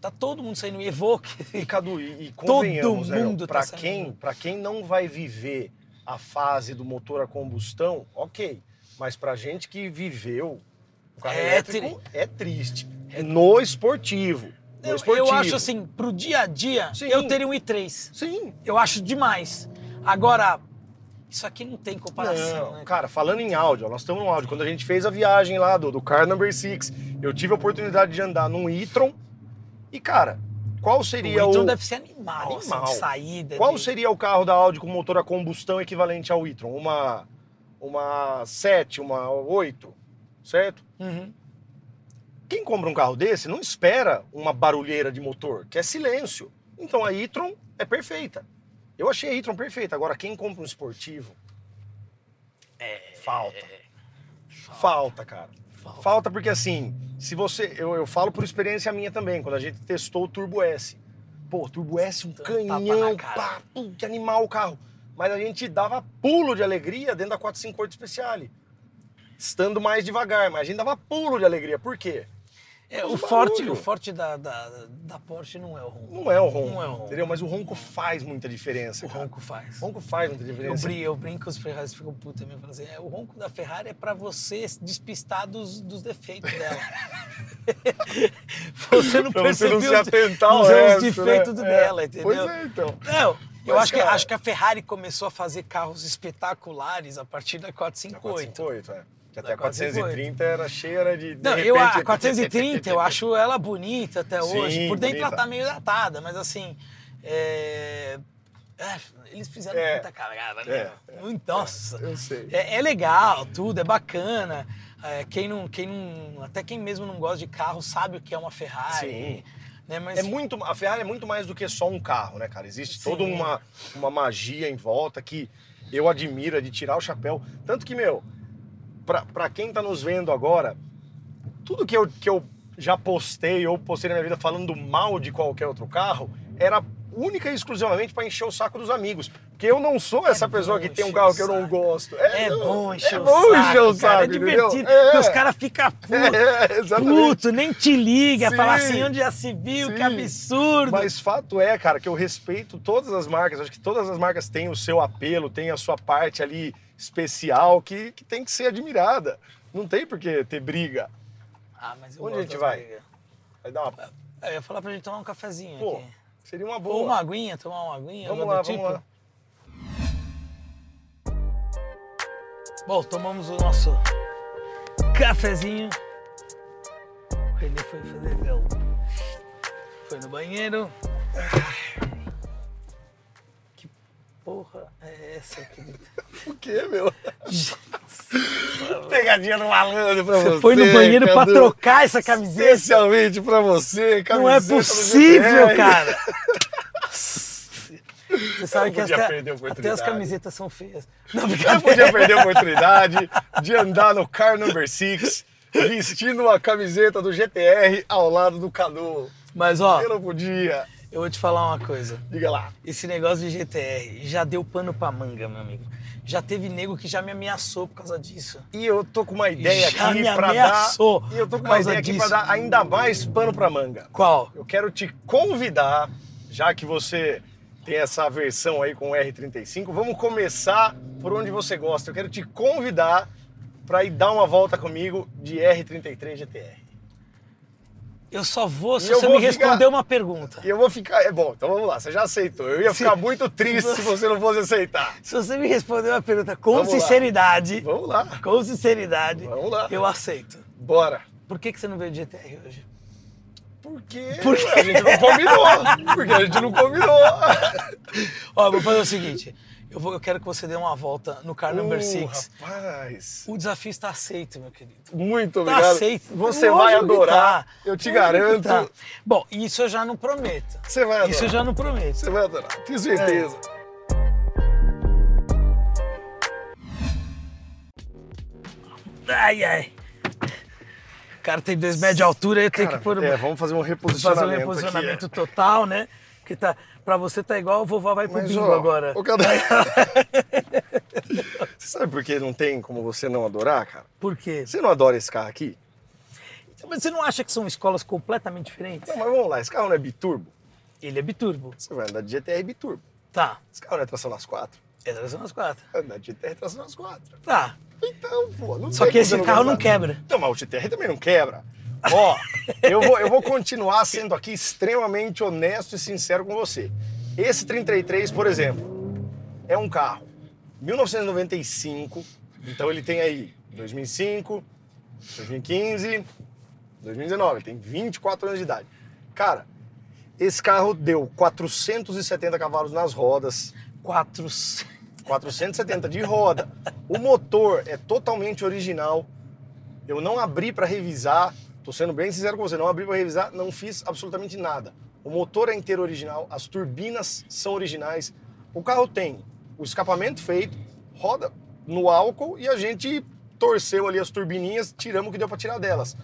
Tá todo mundo saindo Evoque. E Cadu, e, e convenhamos, né, mundo tá pra saindo. quem, pra quem não vai viver a fase do motor a combustão, ok. Mas pra gente que viveu o carro É elétrico, é triste. No esportivo. No Eu, esportivo. eu acho assim, pro dia a dia, Sim. eu teria um i3. Sim. Eu acho demais. Agora, isso aqui não tem comparação, Não, né? cara, falando em áudio, nós estamos no áudio. Quando a gente fez a viagem lá do, do Car Number 6, eu tive a oportunidade de andar num e-tron. E, cara, qual seria o o. e-tron deve ser animal, Animal. Assim, de saída. Qual de... seria o carro da Audi com motor a combustão equivalente ao e-tron? Uma, uma 7, uma 8, certo? Uhum. Quem compra um carro desse não espera uma barulheira de motor, que é silêncio. Então a e-tron é perfeita. Eu achei a e-tron perfeita. Agora, quem compra um esportivo. É. Falta. Falta, cara. Falta. Falta porque assim, se você. Eu, eu falo por experiência minha também, quando a gente testou o Turbo S. Pô, Turbo S, um canhão, pá, pum, que animal o carro. Mas a gente dava pulo de alegria dentro da 458 Speciale. Estando mais devagar, mas a gente dava pulo de alegria. Por quê? É, o, forte, o forte da, da, da Porsche não é o ronco. Não é o ronco, Não é o ronco. entendeu? Mas o ronco faz muita diferença. O cara. ronco faz. O ronco faz muita Eu, diferença. brinco, eu brinco, os Ferraris ficam putos também. Falam assim, é, o ronco da Ferrari é pra você despistar dos, dos defeitos dela. você não Pra você percebeu não se atentar os resto, defeitos né? dela, É. entendeu? Pois é, então. Não, eu Mas, acho que, cara- acho que a Ferrari começou a fazer carros espetaculares a partir da 458. 458, é. Que até Da a 430 era cheia né, de. de Não, eu, a repente- 430 eu acho ela bonita até Sim, hoje. Por dentro bonita. ela tá meio datada, mas assim. é, é, eles fizeram É. muita cagada, né? É, Muito- Nossa. Eu sei. É, é legal, tudo, é bacana. É, quem não, quem não, até quem mesmo não gosta de carro sabe o que é uma Ferrari. Sim. Né? Mas É muito, a Ferrari é muito mais do que só um carro, né, cara? Existe Sim. toda uma, uma magia em volta que eu admiro, é de tirar o chapéu. Tanto que, meu, pra, pra quem tá nos vendo agora, tudo que eu, que eu já postei ou postei na minha vida falando mal de qualquer outro carro era única e exclusivamente para encher o saco dos amigos. Porque eu não sou essa É pessoa que tem um carro que eu não gosto. É, não, bom encher é o bom saco, encher o saco, cara. É divertido. É. Os caras ficam putos. É. Puto, nem te liga, Sim. fala assim, onde já se viu, que Sim. absurdo. Mas fato é, cara, que eu respeito todas as marcas. Acho que todas as marcas têm o seu apelo, têm a sua parte ali especial que, que tem que ser admirada. Não tem por que ter briga. Ah, mas eu Onde a gente vai? brigas. Vai dar uma. Eu ia falar pra gente tomar um cafezinho Pô, aqui. seria uma Ou boa. uma aguinha, tomar uma aguinha, Vamos lá, tipo. vamos lá. Bom, tomamos o nosso cafezinho. O Renê foi fazer gel. Foi no banheiro. Que porra é essa, querido? O quê, meu? Pegadinha no malandro pra você. Você foi no banheiro pra trocar essa camiseta? Especialmente pra você, Não é camiseta possível, cara! Você sabe Eu que podia até, perder a até as camisetas são feias. Não, Eu podia perder a oportunidade de andar no car number 6 vestindo uma camiseta do GTR ao lado do Cadu. Mas ó, Eu não podia. Eu vou te falar uma coisa. Diga lá. Esse negócio de GTR já deu pano pra manga, meu amigo. Já teve nego que já me ameaçou por causa disso. E eu tô com uma ideia Já aqui me pra ameaçou dar. E eu tô com uma ideia aqui pra disso. dar ainda mais pano pra manga. Qual? Eu quero te convidar, já que você tem essa versão aí com o R35, vamos começar por onde você gosta. Eu quero te convidar para ir dar uma volta comigo de R33 GTR. Eu só vou se E você vou me ficar- responder uma pergunta. E eu vou ficar. É bom, então vamos lá, você já aceitou. Eu ia Se- ficar muito triste se você não fosse aceitar. Se você me responder uma pergunta com Vamos lá. sinceridade, Vamos lá, com sinceridade, vamos lá. eu aceito. Bora. Por que, que você não veio de GTR hoje? Porque Por quê? a gente não combinou. Porque a gente não combinou. Ó, vou fazer o seguinte. Eu, vou, eu quero que você dê uma volta no car number Uh, 6. rapaz. O desafio está aceito, meu querido. Muito obrigado. aceito. Você Lógico vai adorar. tá. Eu te Lógico garanto. tá. Bom, isso eu já não prometo. Você vai adorar. Isso eu já não prometo. Você vai adorar. Tenho certeza. Ai, ai. O cara tem dois metros de altura, eu tenho que pôr é, vamos fazer um fazer reposicionamento. um reposicionamento aqui, total, né? Porque tá, pra você tá igual o vovó vai pro Mas, bingo ó, agora. ô, Cadu- Você sabe por que não tem como você não adorar, cara? Por quê? Você não adora esse carro aqui? Mas você não acha que são escolas completamente diferentes? Não, mas vamos lá, esse carro não é biturbo? Ele é biturbo. Você vai andar de GTR biturbo. Tá. Esse carro não é tração nas quatro? É tração nas quatro. Andar de GTR tração nas quatro. Tá. Então, pô, não Só que esse carro não gostar. quebra. Então, mas o GTR também não quebra. Ó, eu vou, eu vou continuar sendo aqui extremamente honesto e sincero com você. Esse 33, por exemplo, é um carro 1995, então ele tem aí 2005, 2015, 2019, tem 24 anos de idade. Cara, esse carro deu 470 cavalos nas rodas, Quatro. 470 de roda. O motor é totalmente original. Eu não abri para revisar, tô sendo bem sincero com você, não abri para revisar, não fiz absolutamente nada. O motor é inteiro original, as turbinas são originais. O carro tem o escapamento feito, roda no álcool e a gente torceu ali as turbininhas, tiramos o que deu para tirar delas.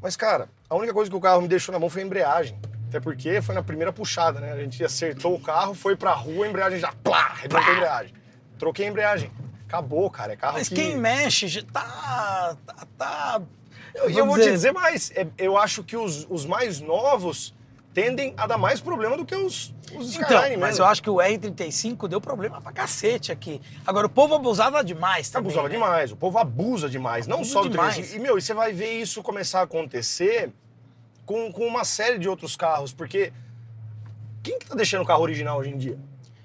Mas cara, a única coisa que o carro me deixou na mão foi a embreagem. Até porque foi na primeira puxada, né? A gente acertou o carro, foi pra rua, a embreagem já plá, arrebentou a embreagem. Troquei a embreagem. Acabou, cara. É carro Mas que... quem mexe tá. tá, tá Eu, eu vou te dizer mais. é, eu acho que os, os mais novos tendem a dar mais problema do que os, os Então, mas mesmo. eu acho que o R35 deu problema pra cacete aqui. Agora, o povo abusava demais também. Abusava né? demais, o povo abusa demais, não Abusa só do demais. 35. E, meu, e você vai ver isso começar a acontecer com, com uma série de outros carros, porque quem que tá deixando o carro original hoje em dia?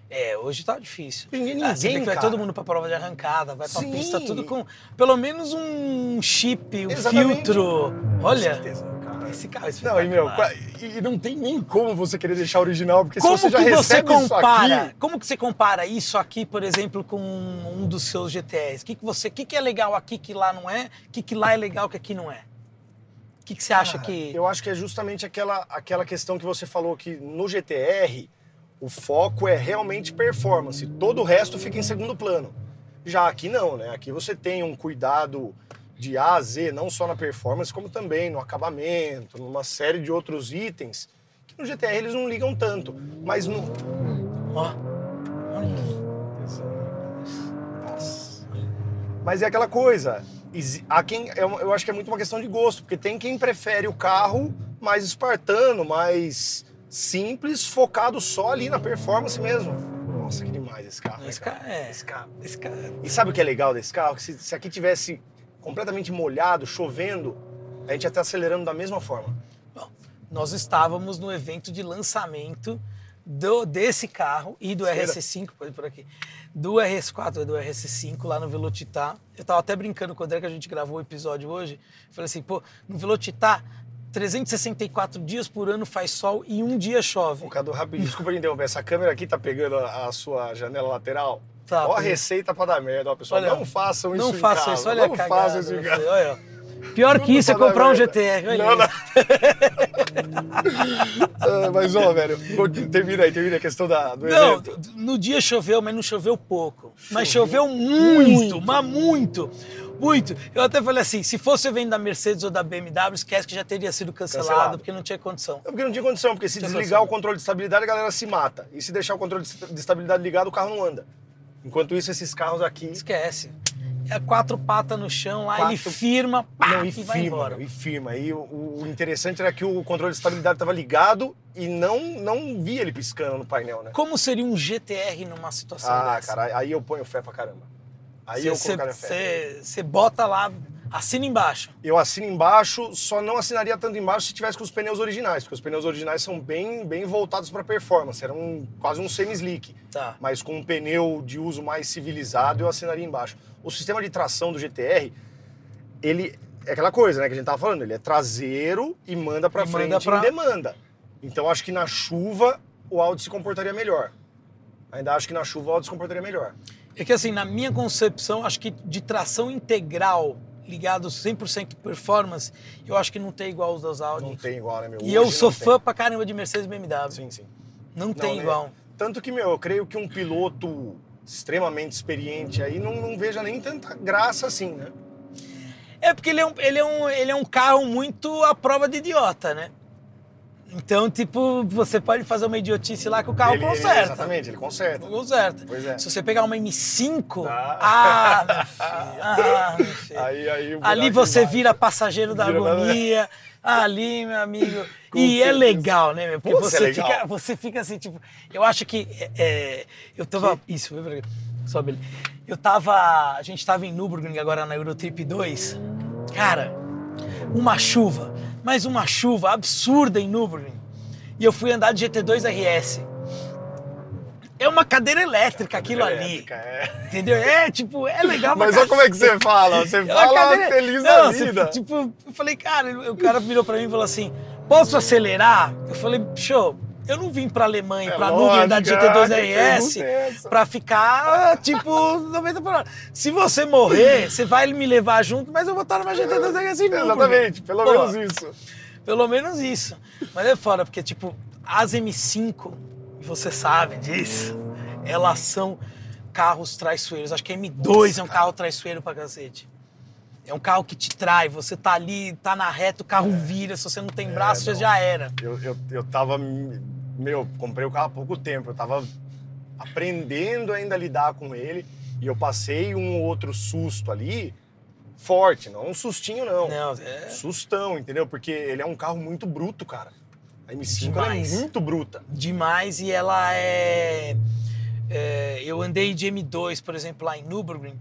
É, hoje tá difícil. Ninguém, Ah, você vê que vai cara. todo mundo pra prova de arrancada, vai pra Sim. pista, tudo com pelo menos um chip, um Exatamente. filtro. Olha, Com certeza, cara. esse carro é Não, e meu, e não tem nem como você querer deixar original, porque Como se você já que você recebe isso compara? aqui... Como que você compara isso aqui, por exemplo, com um dos seus GTS? O que, que você, o que, que é legal aqui que lá não é? O que, que lá é legal que aqui não é? O que, que você acha Cara, que Eu acho que é justamente aquela, aquela questão que você falou que no GTR o foco é realmente performance. Todo o resto fica em segundo plano. Já aqui não, né? Aqui você tem um cuidado de A a Z, não só na performance, como também no acabamento, numa série de outros itens, que no GTR eles não ligam tanto. Mas no. Ó. Mas é aquela coisa. Há quem, eu eu acho que é muito uma questão de gosto, porque tem quem prefere o carro mais espartano, mais simples, focado só ali na performance mesmo. Nossa, que demais esse carro. né, Esse cara? cara é. Esse carro. Esse cara. E sabe o que é legal desse carro? Que se, se aqui tivesse completamente molhado, chovendo, a gente ia estar acelerando da mesma forma. Bom, nós estávamos no evento de lançamento do, desse carro e do Cera. RS5, pode ir por aqui, do RS4 e do RS5 lá no Velocitar. Eu tava até brincando com o André que a gente gravou o episódio hoje. Falei assim, pô, no Velocitar, 364 dias por ano faz sol e um dia chove. Ô, Cadu, rapidinho, desculpa te interromper. Essa câmera aqui tá pegando a, a sua janela lateral? Tá, ó a receita pra dar merda. Ó, pessoal, Olha, não façam isso Não em faça casa. isso, olha a Não cagada. façam isso em você, casa. olha, ó. Pior que isso é dar comprar um. GTR, olha Não, não. Ah, mas, ó, velho, termina aí, termina a questão da, do Não, evento. no dia choveu, mas não choveu pouco. Mas choveu muito, mas muito. Muito. Eu até falei assim, se fosse o evento da Mercedes ou da BMW, esquece que já teria sido cancelado, Cancelado. porque não tinha condição. É porque não tinha condição, porque se desligar condição. o controle de estabilidade, a galera se mata. E se deixar o controle de estabilidade ligado, o carro não anda. Enquanto isso, esses carros aqui. Esquece. É quatro patas no chão, lá ele Quatro- firma, pá, Não, e, e vai firma, embora. meu, e firma. E o, o interessante era que o controle de estabilidade estava ligado e não, não via ele piscando no painel, né? Como seria um GTR numa situação Ah, dessa? cara, aí eu ponho fé pra caramba. Aí eu colocaria fé. Você bota lá, assina embaixo. Eu assino embaixo, só não assinaria tanto embaixo se tivesse com os pneus originais, porque os pneus originais são bem, bem voltados para performance, era um, quase um semi-slick. Tá. Mas com um pneu de uso mais civilizado, eu assinaria embaixo. O sistema de tração do GTR, ele é aquela coisa, né, que a gente tava falando, ele é traseiro e manda para frente manda pra- em demanda. Então acho que na chuva o Audi se comportaria melhor. Ainda acho que na chuva o Audi se comportaria melhor. É que assim, na minha concepção, acho que de tração integral ligado 100% performance, eu acho que não tem igual os das Audi. Não tem igual, né, meu? E eu sou não tem. fã pra caramba de Mercedes e BMW. Sim, sim. Não tem né? igual. Tanto que, meu, eu creio que um piloto extremamente experiente aí não, não veja nem tanta graça assim, né? É porque ele é, um, ele, é um, ele é um carro muito à prova de idiota, né? Então, tipo, você pode fazer uma idiotice lá que o carro Ele- ele- conserta. exatamente, ele conserta. Conserta. Pois é. Se você pegar uma M5, Tá. ah, meu filho, ah, meu filho. Aí, aí, Ali você embaixo. vira passageiro da Vira, né? agonia. Ali, meu amigo. Com e é certeza. legal, né, meu? Porque é você, legal. fica, você fica assim, tipo. Eu acho que. é, é, eu tava. Isso, pra cá. Sobe ali. Eu tava. A gente tava em Nürburgring agora na Eurotrip 2. Cara, uma chuva. Mas uma chuva absurda em Nürburgring. E eu fui andar de GT2 RS. É uma cadeira elétrica aquilo ali. Elétrica, é. Entendeu? É, tipo, é legal Mas olha como é que você fala. Você É fala cadeira- feliz Não, da você- vida. tipo, eu falei, cara, o cara virou pra mim e falou assim: posso acelerar? Eu falei, show. Eu não vim pra Alemanha, É pra nuvem da ah, GT2 que RS pergunta é pra ficar, tipo, 90 por hora. Se você morrer, você vai me levar junto, mas eu vou estar numa GT2 RS em Nürburgring. Exatamente, pelo Pô, menos isso. Pelo menos isso. Mas é foda, porque, tipo, as M5, você sabe disso, elas são carros traiçoeiros. Acho que a M2 é um carro traiçoeiro pra cacete. É um carro que te trai, você tá ali, tá na reta, o carro vira, se você não tem braço, É. não. já era. Eu, eu, eu tava. Meu, comprei o carro há pouco tempo. Eu tava aprendendo ainda a lidar com ele. E eu passei um ou outro susto ali, forte, não um sustinho, não. Não, é Sustão, entendeu? Porque ele é um carro muito bruto, cara. A M5 ela é Demais. muito bruta. demais e ela é, é, Eu andei de M2, por exemplo, lá em Nürburgring,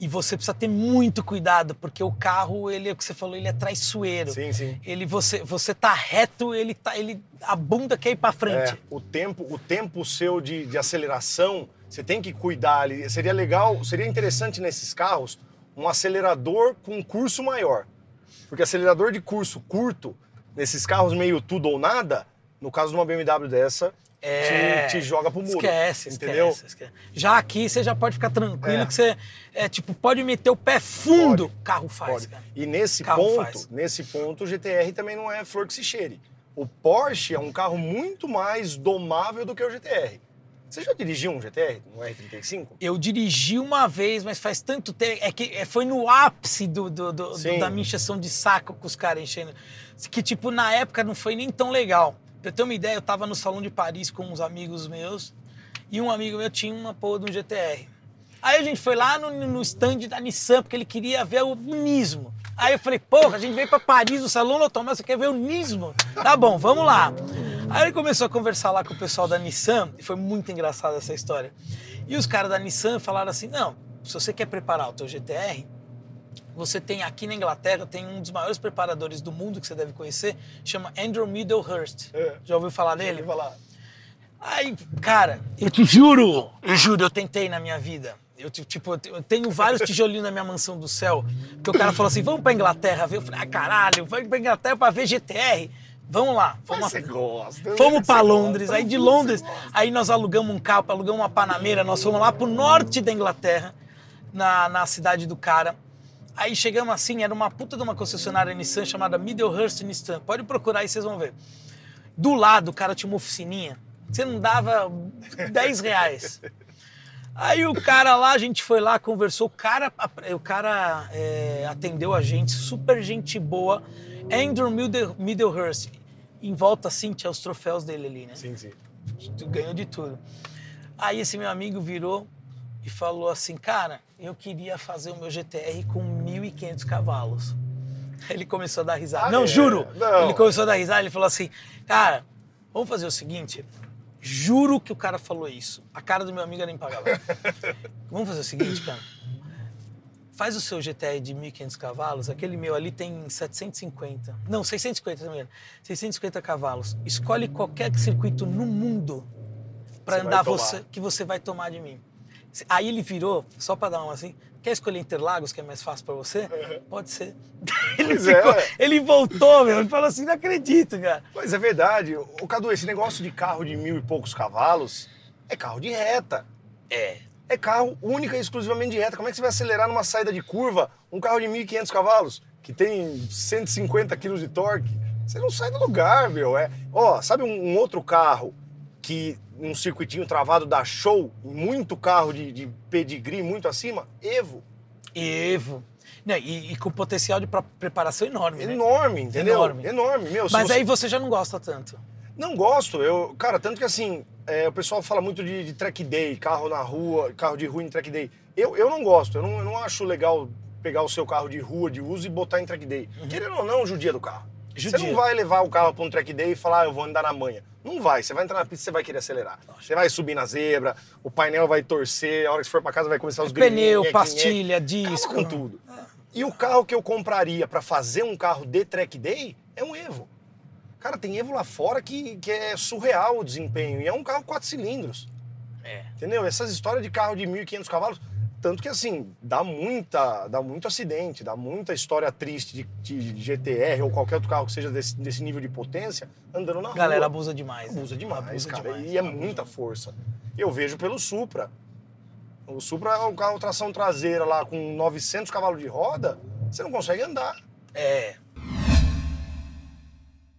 e você precisa ter muito cuidado, porque o carro, ele é o que você falou, ele é traiçoeiro. Sim, sim. Ele, você, você tá reto, ele tá, ele, a bunda quer ir pra frente. É, o tempo, o tempo seu de, de aceleração, você tem que cuidar ali. Seria legal, seria interessante nesses carros um acelerador com curso maior. Porque acelerador de curso curto, nesses carros meio tudo ou nada, no caso de uma BMW dessa, É, te, te joga pro muro. Esquece, entendeu? esquece, esquece. Já aqui você já pode ficar tranquilo É. que você é tipo pode meter o pé fundo, o carro faz, Pode. cara. E nesse Carro ponto, faz. nesse ponto, o GTR também não é flor que se cheire. O Porsche é um carro muito mais domável do que o GTR. Você já dirigiu um GTR, um R35? Eu dirigi uma vez, mas faz tanto tempo. É que é, foi no ápice do, do- do- do- da minha encheção de saco com os caras enchendo. Que, tipo, na época não foi nem tão legal. Pra eu ter uma ideia, eu tava no Salão de Paris com uns amigos meus e um amigo meu tinha uma porra de um GTR. Aí a gente foi lá no, no stand da Nissan, porque ele queria ver o Nismo. Aí eu falei, porra, a gente veio pra Paris, no Salão Automóvel, você quer ver o Nismo? Tá bom, vamos lá. Aí ele começou a conversar lá com o pessoal da Nissan, e foi muito engraçada essa história. E os caras da Nissan falaram assim, não, se você quer preparar o teu GTR, você tem aqui na Inglaterra, tem um dos maiores preparadores do mundo que você deve conhecer, chama Andrew Middlehurst. É. Já ouviu falar dele? Ele vai lá. Aí, cara, eu te juro, eu juro, eu tentei na minha vida. Eu, ti- tipo, eu te- eu tenho vários tijolinhos na minha mansão do céu. Porque o cara falou assim: vamos pra Inglaterra ver. Eu falei: ah, caralho, vamos pra Inglaterra pra ver GTR. Vamos lá. Vamos, você gosta. fomos você pra gosta, Londres. Aí de Londres, aí nós alugamos um carro, alugamos uma Panameira. Nós fomos lá pro norte da Inglaterra, na, na cidade do cara. Aí chegamos assim, era uma puta de uma concessionária Nissan chamada Middlehurst Nissan. Pode procurar aí, vocês vão ver. Do lado, o cara tinha uma oficininha. Você não dava 10 reais. Aí o cara lá, a gente foi lá, conversou. O cara, o cara é, atendeu a gente, super gente boa. Andrew Middle- Middlehurst. Em volta, assim, tinha os troféus dele ali, né? Sim, sim. Ganhou de tudo. Aí esse meu amigo virou e falou assim, cara, eu queria fazer o meu GTR com 1.500 cavalos. Ele começou a dar risada. Ah, não, é? juro. Não. Ele começou a dar risada, ele falou assim, cara, vamos fazer o seguinte, juro que o cara falou isso. A cara do meu amigo era impagável. vamos fazer o seguinte, cara. Faz o seu GTR de 1.500 cavalos, aquele meu ali tem 750. Não, 650 também. 650 cavalos. Escolhe qualquer circuito no mundo para andar você que você vai tomar de mim. Aí ele virou, só para dar uma assim, quer escolher Interlagos, que é mais fácil para você? Pode ser. Ele, é, ficou- ué. ele voltou, meu, ele falou assim, não acredito, cara. Mas é verdade. O Cadu, esse negócio de carro de mil e poucos cavalos é carro de reta. É. É carro única e exclusivamente de reta. Como é que você vai acelerar numa saída de curva um carro de 1.500 cavalos que tem 150 quilos de torque? Você não sai do lugar, meu. É, ó, sabe um, um outro carro que um circuitinho travado dá show, muito carro de, de pedigree muito acima? Evo. Evo. Não, e, e com potencial de preparação enorme, né? Enorme, entendeu? Enorme. Enorme, meu. Mas você- aí você já não gosta tanto. Não gosto, eu, cara, tanto que assim, é, o pessoal fala muito de, de track day, carro na rua, carro de rua em track day. Eu, eu não gosto, eu não, eu não acho legal pegar o seu carro de rua, de uso e botar em track day. Querendo ou não, judia do carro. Você Judia. não vai levar o carro para um track day e falar, ah, eu vou andar na manha. Não vai, você vai entrar na pista, você vai querer acelerar. Você vai subir na zebra, o painel vai torcer, a hora que você for para casa vai começar os grilinhos. Pneu, nheque, pastilha. Acaba disco. com tudo. E o carro que eu compraria para fazer um carro de track day é um Evo. Cara, tem Evo lá fora que, que é surreal o desempenho. E é um carro quatro cilindros. É. Entendeu? Essas histórias de carro de 1.500 cavalos. Tanto que, assim, dá, muita, dá muito acidente, dá muita história triste de, de GTR ou qualquer outro carro que seja desse, desse nível de potência andando na Galera rua. abusa demais. né? Abusa demais, Abusa cara. demais, e é muita demais. força. Eu vejo pelo Supra. O Supra é um carro tração traseira lá com 900 cavalos de roda, você não consegue andar. É.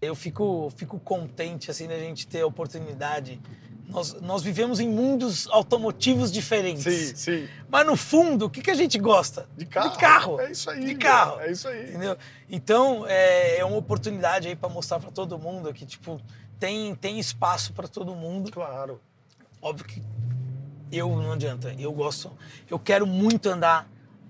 Eu fico, fico contente assim da gente ter a oportunidade. Nós, nós vivemos em mundos automotivos diferentes. Sim, sim. Mas no fundo, o que, que a gente gosta? De carro. De carro. É isso aí. De meu. carro. É isso aí. Entendeu? Então, é, é uma oportunidade aí para mostrar para todo mundo que, tipo, tem, tem espaço para todo mundo. Claro. Óbvio que eu não adianta. Eu gosto, eu quero muito andar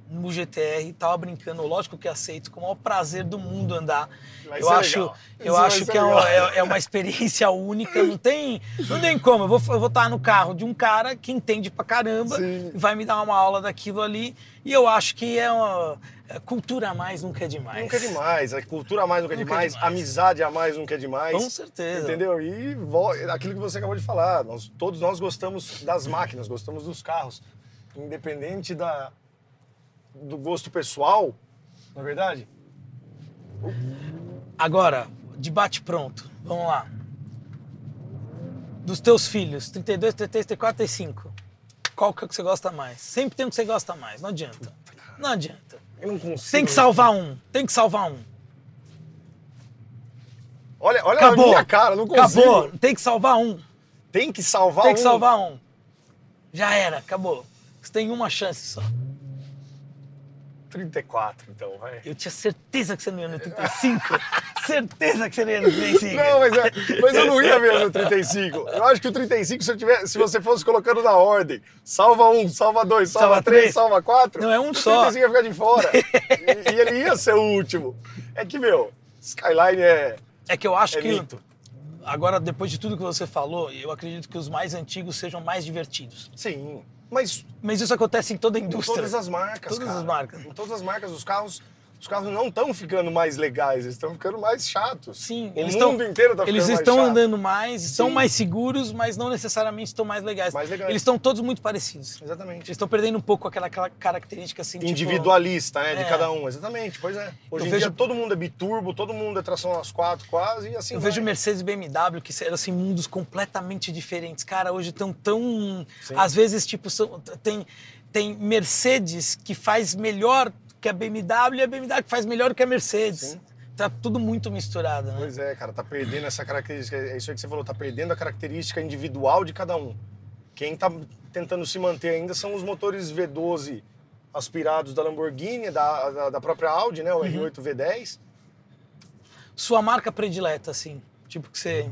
no GTR, tava brincando, lógico que aceito, com o maior prazer do mundo andar. Vai eu acho, legal. eu Isso acho que é uma, é- é uma experiência única, não tem, não tem como. Eu vou, eu vou estar no carro de um cara que entende pra caramba, Sim. vai me dar uma aula daquilo ali, e eu acho que é uma é, cultura a mais nunca é demais. Nunca é demais. A cultura a mais nunca é Nunca é demais. demais. Amizade a mais nunca é demais. Com certeza. Entendeu? E aquilo que você acabou de falar, nós, todos nós gostamos das máquinas, gostamos dos carros. Independente da, do gosto pessoal, não é verdade? Agora, debate pronto. Vamos lá. Dos teus filhos, 32, 33, 34, 35. Qual que é o que você gosta mais? Sempre tem um que você gosta mais, não adianta. Não adianta. Eu não consigo. Tem que salvar um, tem que salvar um. Olha, olha a Acabou. minha cara, não consigo. Acabou, tem que salvar um. Tem que salvar Tem um. que salvar um. Já era, acabou. Você tem uma chance só. 34, então, vai. Eu tinha certeza que você não ia no 35. certeza que você não ia no 35. Não, mas, é, mas eu não ia mesmo no 35. Eu acho que o 35, se, eu tiver, se você fosse colocando na ordem, salva um, salva dois, salva, Salva três, três. salva quatro. Não, é um o só. 35 ia ficar de fora. e, e ele ia ser o último. É que, meu, Skyline é, É que eu acho é que. mito. Agora, depois de tudo que você falou, eu acredito que os mais antigos sejam mais divertidos. Sim, mas Mas isso acontece em toda a em indústria. todas as marcas, Todas cara. as marcas. Em todas as marcas, os carros, os carros não estão ficando mais legais, eles estão ficando mais chatos. Sim, o eles mundo estão- inteiro tá ficando Eles mais estão chato. andando mais, estão Sim. mais seguros, mas não necessariamente estão mais legais. Mais legais. Eles estão todos muito parecidos. Exatamente. Eles estão perdendo um pouco aquela, aquela característica assim, tipo, Individualista, né? De É. cada um, exatamente. Pois é. Hoje Eu em vejo- dia todo mundo é biturbo, todo mundo é tração às quatro quase, e assim Eu vai. vejo Mercedes e BMW que eram assim mundos completamente diferentes. Cara, hoje estão tão Sim. às vezes tipo são- tem tem Mercedes que faz melhor que a BMW e a BMW que faz melhor que a Mercedes. Sim. Tá tudo muito misturado, né? Pois é, cara, tá perdendo essa característica, é isso aí que você falou, tá perdendo a característica individual de cada um. Quem tá tentando se manter ainda são os motores V12 aspirados da Lamborghini, da, da, da própria Audi, né? O Uhum. R8 V10. Sua marca predileta assim, tipo que você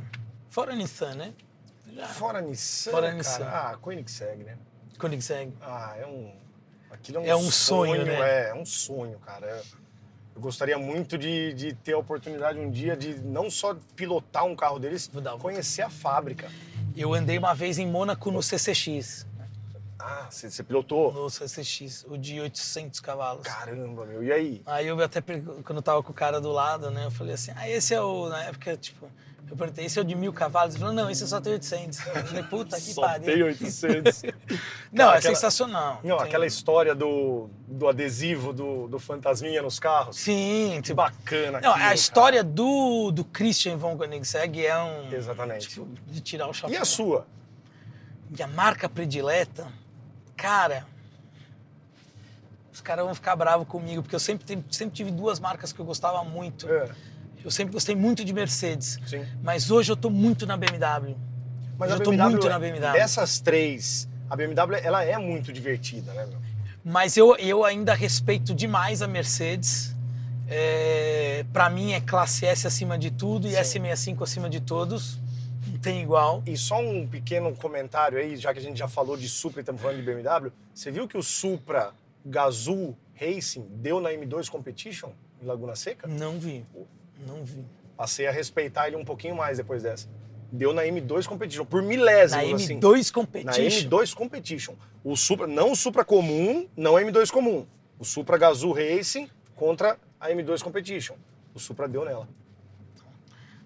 fora a Nissan, né? Já. Fora Nissan, Fora cara. Nissan. Ah, Koenigsegg, né? Koenigsegg. Ah, é um. Aquilo é um, É um sonho, né? É, é um sonho, cara. Eu, gostaria muito de, de ter a oportunidade um dia de não só pilotar um carro deles, uma- conhecer a fábrica. Eu andei uma vez em Mônaco no CCX, Ah, você, pilotou? no CCX, o de 800 cavalos. Caramba, meu. E aí? Aí eu até, quando eu tava com o cara do lado, né, eu falei assim, ah, esse é o, na época, tipo, eu perguntei, esse é o de mil cavalos? Ele falou, não, esse só tem 800. Eu falei, puta que Só pariu. tem 800. Não, Cara, é aquela- sensacional. Não, Tem- aquela história do, do adesivo do, do fantasminha nos carros. Sim, Que tipo... bacana Não, aquilo, a história do, do Christian von Koenigsegg é um... Exatamente. Tipo, de tirar o chapéu. E a sua? E a marca predileta, cara... Os caras vão ficar bravos comigo, porque eu sempre, sempre tive duas marcas que eu gostava muito. É, Eu sempre gostei muito de Mercedes. sim. Mas hoje eu tô muito na BMW. Mas eu a tô BMW, muito na BMW. Dessas três, a BMW ela é muito divertida, né, meu? Mas eu, eu ainda respeito demais a Mercedes. É, para mim é classe S acima de tudo e Sim. S65 acima de todos. Não tem igual. E só um pequeno comentário aí, já que a gente já falou de Supra e estamos falando de BMW. Você viu que o Supra Gazoo Racing deu na M2 Competition em Laguna Seca? Não vi. Não vi. Passei a respeitar ele um pouquinho mais depois dessa. Deu na M2 Competition, por milésimos, Na assim. M2 Na Competition. M2 Competition. O Supra, não o Supra comum, não a M2 comum. O Supra Gazoo Racing contra a M2 Competition. O Supra deu nela.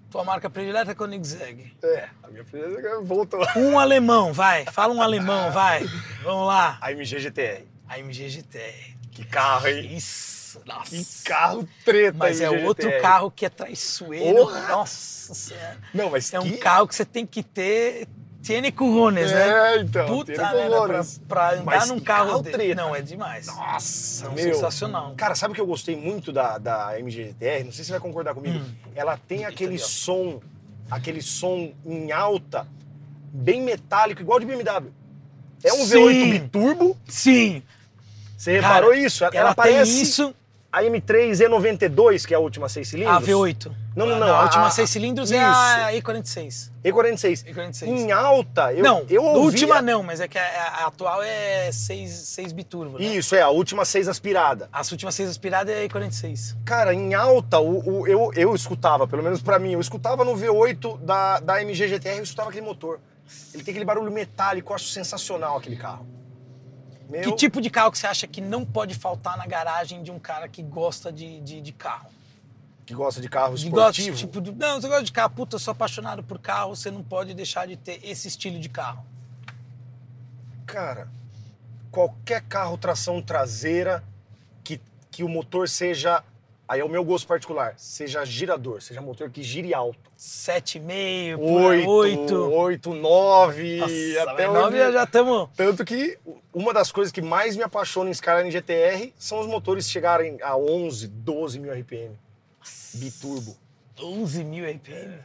Tua marca predileta é Koenigsegg. É, a minha primeira voltou. Um alemão, vai. Fala um alemão, vai. Vamos lá. A MG GTR. A MG GTR. Que carro, hein? Isso. Nossa. Que carro treta, Mas é MG outro GTR. carro que é traiçoeiro. Porra! Nossa Senhora. Não, mas É um que... carro que você tem que ter. Tiene currones, né? É, então. Puta merda, pra, pra andar Mas num carro, carro dele. treta. Não, é demais. Nossa, Não, meu. sensacional. Cara, sabe o que eu gostei muito da, da MG GTR? Não sei se você vai concordar comigo. Hum. Ela tem aquele som, aquele som em alta, bem metálico, igual de BMW. É um Sim. V8 biturbo. Sim, Você reparou Cara, isso? Ela, ela, tem parece isso. A M3 E92, que é a última seis cilindros. A V8. Não, não, Ah, não, A a- última a- seis cilindros isso. é a E46. E46. E46. Em alta, eu, não, eu a ouvia... última não, mas é que a, a atual é 6, seis biturbo. Né? Isso, é, a última seis aspirada. As últimas seis aspiradas é E46. Cara, em alta, o, o- eu, eu escutava, pelo menos pra mim, eu escutava no V8 da, da MG GTR, eu escutava aquele motor. Ele tem aquele barulho metálico, eu acho sensacional aquele carro. Meu, Que tipo de carro que você acha que não pode faltar na garagem de um cara que gosta de, de, de carro? que gosta de carro De gosta, esportivo. tipo, de- não, você gosta de carro, puta, eu sou apaixonado por carro, você não pode deixar de ter esse estilo de carro. Cara, qualquer carro tração traseira que, que o motor seja, aí é o meu gosto particular, seja girador, seja motor que gire alto. 7,5, 8, 8. 8, 9, Nossa, até mas nove onde... já estamos. Tanto que uma das coisas que mais me apaixona em Skyline GTR são os motores chegarem a 11, 12 mil RPM. Biturbo. 11 mil RPM.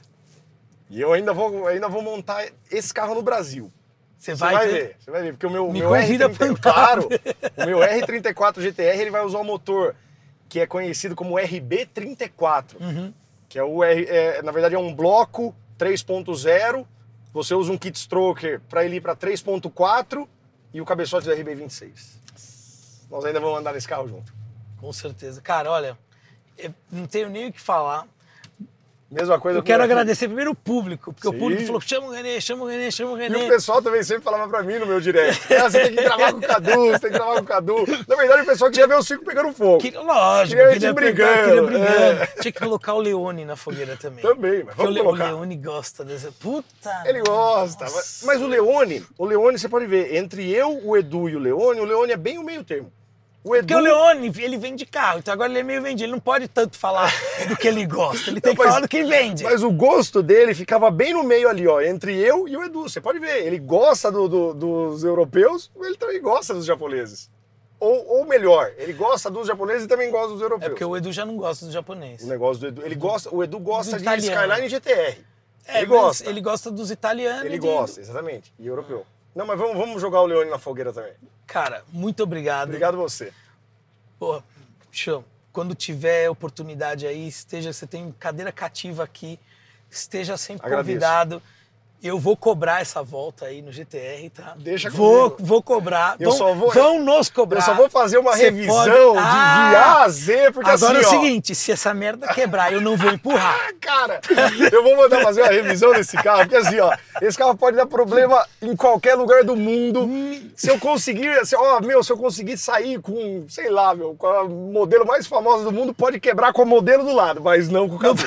E eu ainda vou, ainda vou montar esse carro no Brasil. Você vai, vai, ver, você vai ver, porque o meu, Me meu convida pra R30, entrar. claro, o meu R34 GTR ele vai usar o motor que é conhecido como RB34, Uhum. que é o R, é, na verdade é um bloco 3.0. Você usa um kit stroker para ele ir para 3.4 e o cabeçote do RB26. Nós ainda vamos andar nesse carro junto. Com certeza. Cara, olha, eu não tenho nem o que falar. Mesma coisa Eu quero o- agradecer primeiro o público, porque Sim. o público falou: chama o Renê, chama o Renê, chama o E o Renê. pessoal também sempre falava pra mim no meu direct. Ah, você tem que gravar com o Cadu, você tem que gravar com o Cadu. Na verdade, o pessoal queria ver o circo pegando fogo. Que, lógico, Queria queria brigando, queria brigando. é. Tinha que colocar o Leone na fogueira também. Também, mas o, vamos o colocar. Leone gosta dessa. Puta! Ele gosta. Mas, mas o Leone, o Leone, você pode ver, entre eu, o Edu e o Leone, o Leone é bem o meio termo. O Edu, Porque o Leone, ele vende carro, então agora ele é meio vendido. Ele não pode tanto falar do que ele gosta, ele tem Não, que mas- falar do que vende. Mas o gosto dele ficava bem no meio ali, ó, entre eu e o Edu. Você pode ver, ele gosta do- do- dos europeus, ele também gosta dos japoneses. Ou, ou melhor, ele gosta dos japoneses e também gosta dos europeus. É porque o Edu já não gosta do japonês. O negócio do Edu, ele gosta, o Edu gosta Do de. Skyline GTR. É, ele gosta. Ele gosta dos italianos. Ele e de- gosta, exatamente. E europeu. Não, mas vamos, vamos jogar o Leone na fogueira também. Cara, muito obrigado. Obrigado você. Pô, chão. Quando tiver oportunidade aí, esteja, você tem cadeira cativa aqui, esteja sempre Agradeço. convidado. Eu vou cobrar essa volta aí no GTR, tá? Deixa vou, comigo. vou cobrar. Eu vão, só vou- vão nos cobrar. Eu só vou fazer uma Você revisão pode- de, de Ah! A a Z, porque Agora assim, é o ó, seguinte, se essa merda quebrar, eu não vou empurrar. Ah, cara, eu vou mandar fazer uma revisão desse carro, porque assim, ó, esse carro pode dar problema em qualquer lugar do mundo. Se eu conseguir, se, ó, meu, se eu conseguir sair com, sei lá, meu, com a modelo mais famosa do mundo, pode quebrar com o modelo do lado, mas não com o Cadu.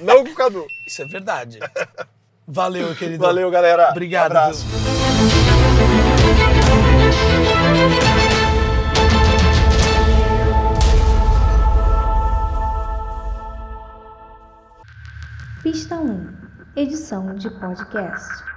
não com o Cadu. Isso é verdade. Valeu, querido. Valeu, galera. Obrigado. Abraço. viu? Pista 1 Edição de podcast.